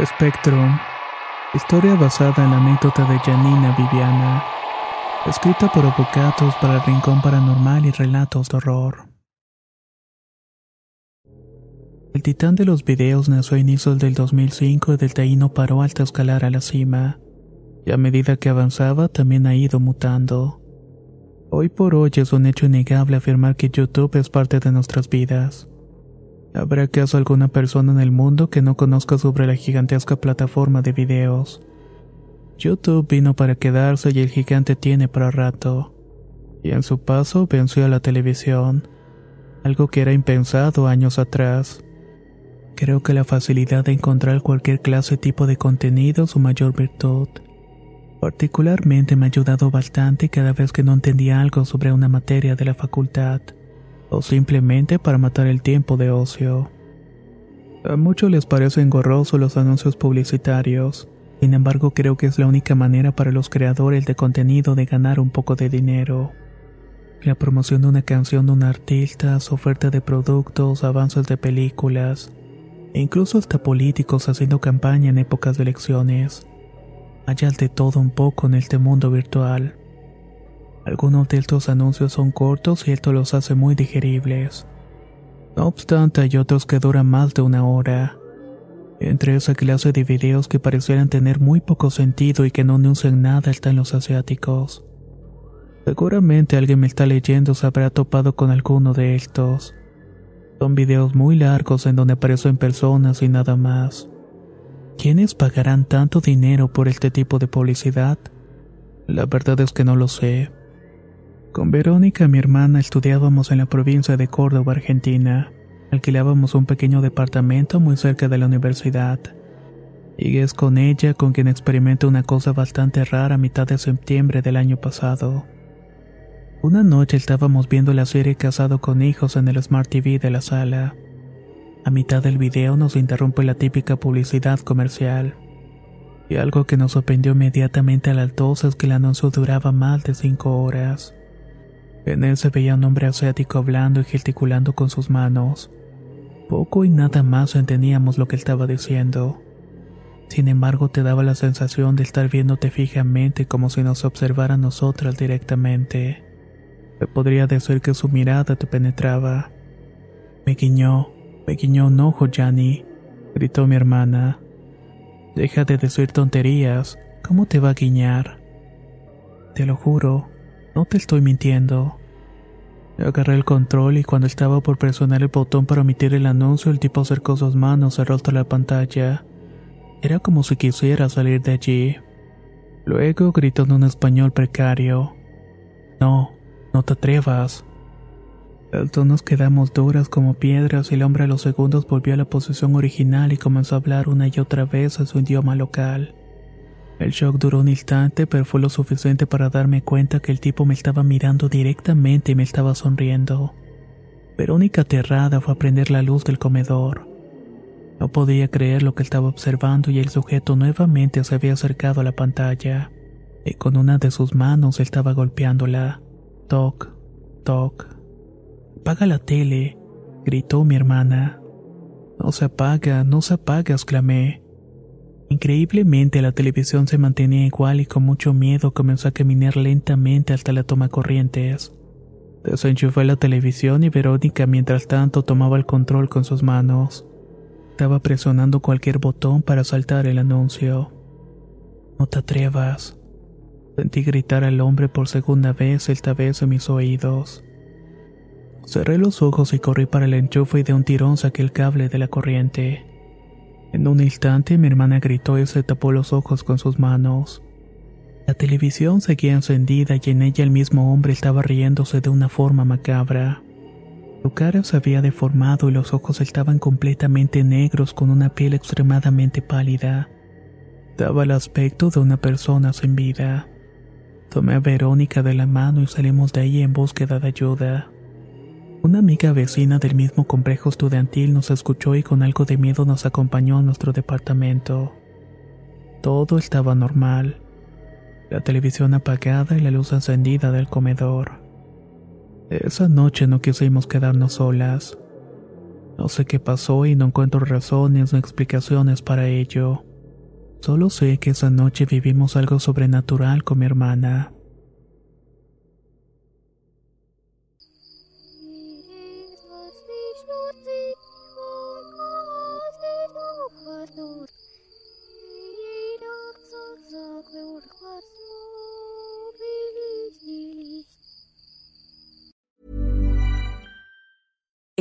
Spectrum. Historia basada en la anécdota de Janina Viviana. Escrita por Avocatos para el Rincón Paranormal y Relatos de Horror. El titán de los videos nació a inicios del 2005 y del ahí no paró hasta escalar a la cima. Y a medida que avanzaba también ha ido mutando. Hoy por hoy es un hecho innegable afirmar que YouTube es parte de nuestras vidas. ¿Habrá acaso alguna persona en el mundo que no conozca sobre la gigantesca plataforma de videos? YouTube vino para quedarse y el gigante tiene para rato. Y en su paso venció a la televisión, algo que era impensado años atrás. Creo que la facilidad de encontrar cualquier clase tipo de contenido es su mayor virtud. Particularmente me ha ayudado bastante cada vez que no entendía algo sobre una materia de la facultad o simplemente para matar el tiempo de ocio. A muchos les parecen engorrosos los anuncios publicitarios, sin embargo creo que es la única manera para los creadores de contenido de ganar un poco de dinero. La promoción de una canción de un artista, su oferta de productos, avances de películas, e incluso hasta políticos haciendo campaña en épocas de elecciones. Hay de todo un poco en este mundo virtual. Algunos de estos anuncios son cortos y esto los hace muy digeribles. No obstante, hay otros que duran más de una hora. Entre esa clase de videos que parecieran tener muy poco sentido y que no anuncian nada están los asiáticos. Seguramente alguien me está leyendo se habrá topado con alguno de estos. Son videos muy largos en donde aparecen personas y nada más. ¿Quiénes pagarán tanto dinero por este tipo de publicidad? La verdad es que no lo sé. Con Verónica, mi hermana, estudiábamos en la provincia de Córdoba, Argentina. Alquilábamos un pequeño departamento muy cerca de la universidad. Y es con ella con quien experimenté una cosa bastante rara a mitad de septiembre del año pasado. Una noche estábamos viendo la serie Casado con Hijos en el Smart TV de la sala. A mitad del video nos interrumpe la típica publicidad comercial. Y algo que nos sorprendió inmediatamente al altosa es que el anuncio duraba más de cinco horas. En él se veía un hombre asiático hablando y gesticulando con sus manos. Poco y nada más entendíamos lo que estaba diciendo. Sin embargo, te daba la sensación de estar viéndote fijamente como si nos observara a nosotras directamente. Se podría decir que su mirada te penetraba. Me guiñó, me guiñó un ojo, Yanni, gritó mi hermana. Deja de decir tonterías, ¿cómo te va a guiñar? Te lo juro, no te estoy mintiendo. Agarré el control y cuando estaba por presionar el botón para omitir el anuncio, el tipo acercó sus manos cerró toda la pantalla. Era como si quisiera salir de allí. Luego gritó en un español precario. No, no te atrevas. Los nos quedamos duras como piedras y el hombre a los segundos volvió a la posición original y comenzó a hablar una y otra vez en su idioma local. El shock duró un instante, pero fue lo suficiente para darme cuenta que el tipo me estaba mirando directamente y me estaba sonriendo. Verónica aterrada fue a prender la luz del comedor. No podía creer lo que estaba observando y el sujeto nuevamente se había acercado a la pantalla y con una de sus manos estaba golpeándola. Toc, toc. Apaga la tele, gritó mi hermana. No se apaga, no se apaga, exclamé. Increíblemente la televisión se mantenía igual y con mucho miedo comenzó a caminar lentamente hasta la toma corrientes. Desenchufé la televisión y Verónica mientras tanto tomaba el control con sus manos. Estaba presionando cualquier botón para saltar el anuncio. No te atrevas. Sentí gritar al hombre por segunda vez, esta vez en mis oídos. Cerré los ojos y corrí para el enchufe y de un tirón saqué el cable de la corriente. En un instante mi hermana gritó y se tapó los ojos con sus manos. La televisión seguía encendida y en ella el mismo hombre estaba riéndose de una forma macabra. Su cara se había deformado y los ojos estaban completamente negros con una piel extremadamente pálida. Daba el aspecto de una persona sin vida. Tomé a Verónica de la mano y salimos de ahí en búsqueda de ayuda. Una amiga vecina del mismo complejo estudiantil nos escuchó y con algo de miedo nos acompañó a nuestro departamento. Todo estaba normal la televisión apagada y la luz encendida del comedor. Esa noche no quisimos quedarnos solas. No sé qué pasó y no encuentro razones ni explicaciones para ello. Solo sé que esa noche vivimos algo sobrenatural con mi hermana.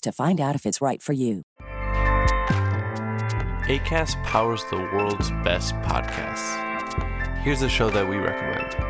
to find out if it's right for you. ACAST powers the world's best podcasts. Here's a show that we recommend.